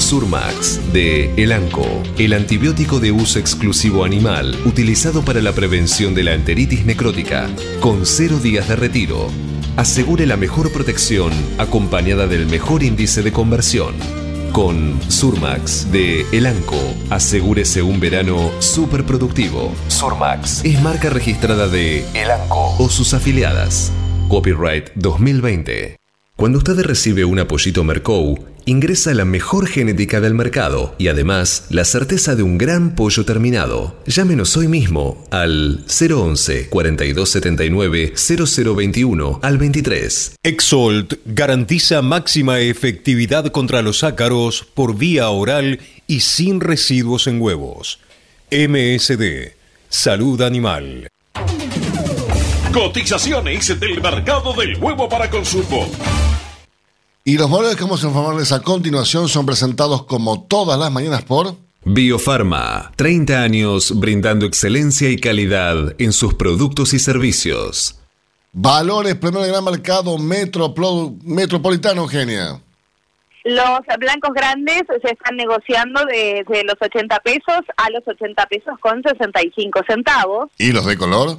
Surmax de Elanco, el antibiótico de uso exclusivo animal utilizado para la prevención de la enteritis necrótica, con cero días de retiro. Asegure la mejor protección acompañada del mejor índice de conversión. Con Surmax de Elanco, asegúrese un verano súper productivo. Surmax es marca registrada de Elanco o sus afiliadas. Copyright 2020. Cuando usted recibe un apoyito Mercou, ingresa la mejor genética del mercado y además la certeza de un gran pollo terminado. Llámenos hoy mismo al 011 4279 0021 al 23. Exolt garantiza máxima efectividad contra los ácaros por vía oral y sin residuos en huevos. MSD, Salud Animal. Cotizaciones del mercado del huevo para consumo. Y los valores que vamos a informarles a continuación son presentados como todas las mañanas por... Biofarma, 30 años brindando excelencia y calidad en sus productos y servicios. Valores, primer gran mercado metroplo- metropolitano, Eugenia. Los blancos grandes se están negociando desde los 80 pesos a los 80 pesos con 65 centavos, ¿Y los de color?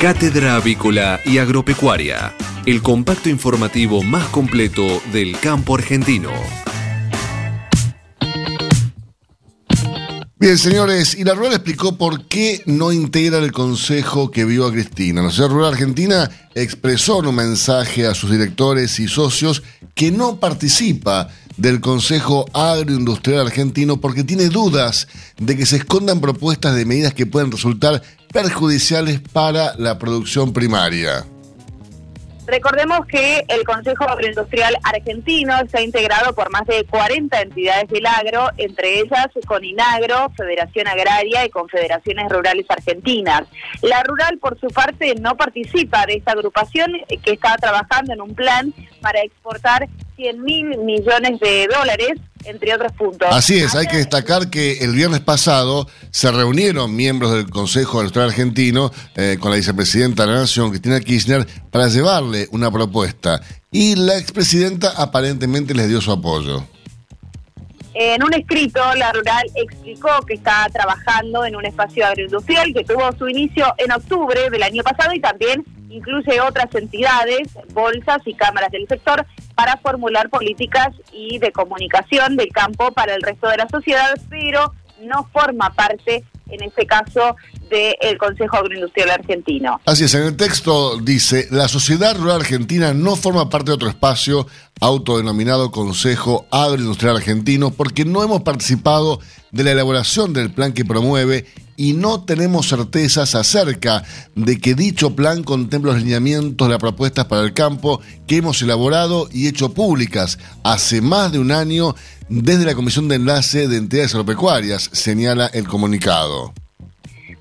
Cátedra Avícola y Agropecuaria, el compacto informativo más completo del campo argentino. Bien, señores, y la Rural explicó por qué no integra el consejo que vio a Cristina. La Sociedad Rural Argentina expresó en un mensaje a sus directores y socios que no participa del Consejo Agroindustrial Argentino porque tiene dudas de que se escondan propuestas de medidas que pueden resultar perjudiciales para la producción primaria. Recordemos que el Consejo Agroindustrial Argentino está integrado por más de 40 entidades del agro, entre ellas Coninagro, Federación Agraria y Confederaciones Rurales Argentinas. La Rural, por su parte, no participa de esta agrupación que está trabajando en un plan para exportar 100 mil millones de dólares, entre otros puntos. Así es, hay que destacar que el viernes pasado se reunieron miembros del Consejo Electoral Argentino eh, con la vicepresidenta de la Nación, Cristina Kirchner, para llevarle una propuesta. Y la expresidenta aparentemente les dio su apoyo. En un escrito, la Rural explicó que está trabajando en un espacio agroindustrial que tuvo su inicio en octubre del año pasado y también incluye otras entidades, bolsas y cámaras del sector para formular políticas y de comunicación del campo para el resto de la sociedad, pero no forma parte, en este caso, del Consejo Agroindustrial Argentino. Así es, en el texto dice, la sociedad rural argentina no forma parte de otro espacio autodenominado Consejo Agroindustrial Argentino porque no hemos participado de la elaboración del plan que promueve y no tenemos certezas acerca de que dicho plan contempla los lineamientos de las propuestas para el campo que hemos elaborado y hecho públicas hace más de un año desde la Comisión de Enlace de Entidades Agropecuarias, señala el comunicado.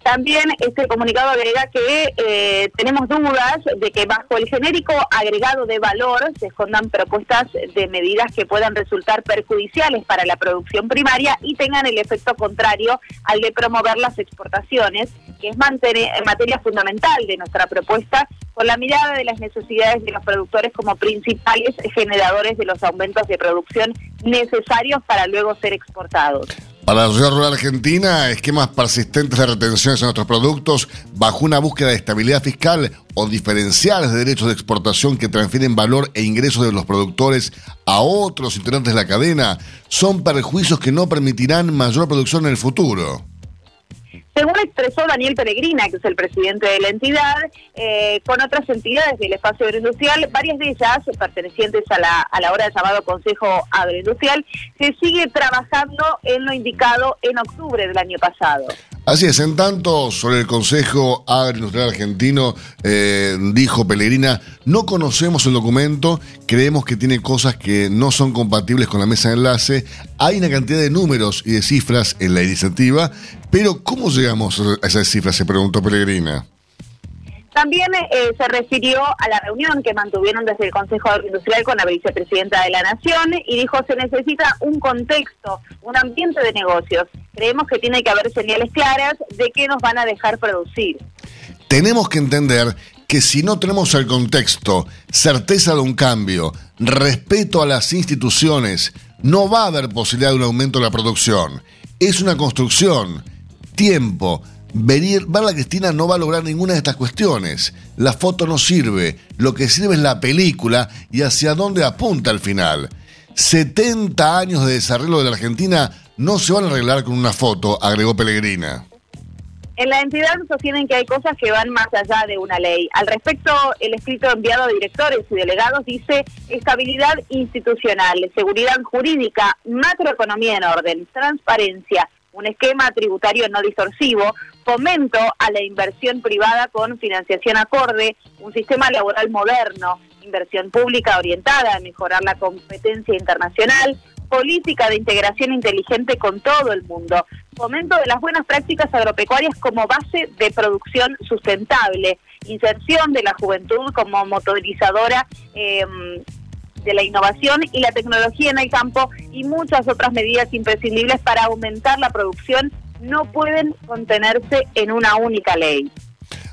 También este comunicado agrega que eh, tenemos dudas de que bajo el genérico agregado de valor se escondan propuestas de medidas que puedan resultar perjudiciales para la producción primaria y tengan el efecto contrario al de promover las exportaciones, que es materia fundamental de nuestra propuesta, con la mirada de las necesidades de los productores como principales generadores de los aumentos de producción necesarios para luego ser exportados. Para la sociedad rural argentina, esquemas persistentes de retenciones en nuestros productos bajo una búsqueda de estabilidad fiscal o diferenciales de derechos de exportación que transfieren valor e ingresos de los productores a otros integrantes de la cadena son perjuicios que no permitirán mayor producción en el futuro. Según expresó Daniel Peregrina, que es el presidente de la entidad, eh, con otras entidades del espacio agroindustrial, varias de ellas pertenecientes a la, a la hora llamado Consejo Agroindustrial, se sigue trabajando en lo indicado en octubre del año pasado. Así es, en tanto, sobre el Consejo Agroindustrial Argentino, eh, dijo Pellegrina, no conocemos el documento, creemos que tiene cosas que no son compatibles con la mesa de enlace, hay una cantidad de números y de cifras en la iniciativa, pero ¿cómo llegamos a esas cifras? Se preguntó Pellegrina. También eh, se refirió a la reunión que mantuvieron desde el Consejo Industrial con la vicepresidenta de la Nación y dijo se necesita un contexto, un ambiente de negocios. Creemos que tiene que haber señales claras de qué nos van a dejar producir. Tenemos que entender que si no tenemos el contexto, certeza de un cambio, respeto a las instituciones, no va a haber posibilidad de un aumento de la producción. Es una construcción, tiempo, Venir, la Cristina no va a lograr ninguna de estas cuestiones. La foto no sirve, lo que sirve es la película y hacia dónde apunta al final. 70 años de desarrollo de la Argentina no se van a arreglar con una foto, agregó Pellegrina. En la entidad sostienen que hay cosas que van más allá de una ley. Al respecto, el escrito enviado a directores y delegados dice estabilidad institucional, seguridad jurídica, macroeconomía en orden, transparencia, un esquema tributario no disorsivo, fomento a la inversión privada con financiación acorde, un sistema laboral moderno, inversión pública orientada a mejorar la competencia internacional, política de integración inteligente con todo el mundo, fomento de las buenas prácticas agropecuarias como base de producción sustentable, inserción de la juventud como motorizadora eh, de la innovación y la tecnología en el campo y muchas otras medidas imprescindibles para aumentar la producción no pueden contenerse en una única ley.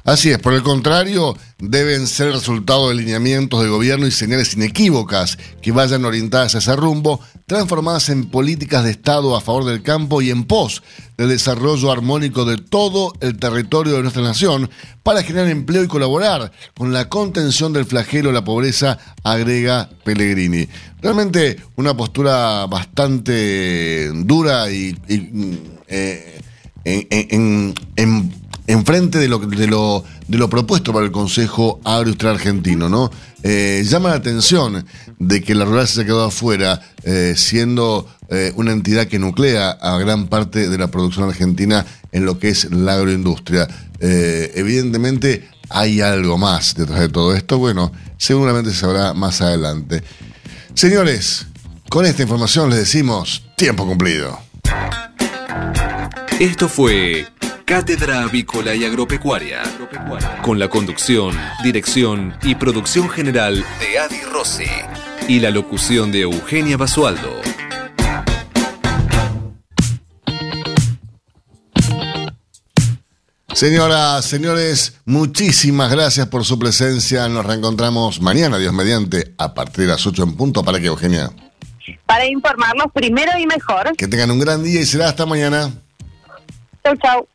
Así es, por el contrario, deben ser resultado de lineamientos de gobierno y señales inequívocas que vayan orientadas a ese rumbo, transformadas en políticas de Estado a favor del campo y en pos del desarrollo armónico de todo el territorio de nuestra nación para generar empleo y colaborar con la contención del flagelo de la pobreza, agrega Pellegrini. Realmente una postura bastante dura y, eh, en, en enfrente de lo, de lo, de lo propuesto para el Consejo Agroindustrial Argentino, ¿no? Eh, llama la atención de que la rural se haya quedado afuera, eh, siendo eh, una entidad que nuclea a gran parte de la producción argentina en lo que es la agroindustria. evidentemente hay algo más detrás de todo esto. Bueno, seguramente se sabrá más adelante. Señores, con esta información les decimos tiempo cumplido. Esto fue Cátedra Avícola y Agropecuaria, con la conducción, dirección y producción general de Adi Rossi y la locución de Eugenia Basualdo. Señoras, señores, muchísimas gracias por su presencia. Nos reencontramos mañana, Dios mediante, a partir de las 8 en punto. ¿Para que Eugenia? Para informarlos primero y mejor. Que tengan un gran día y será hasta mañana. Chau, chau.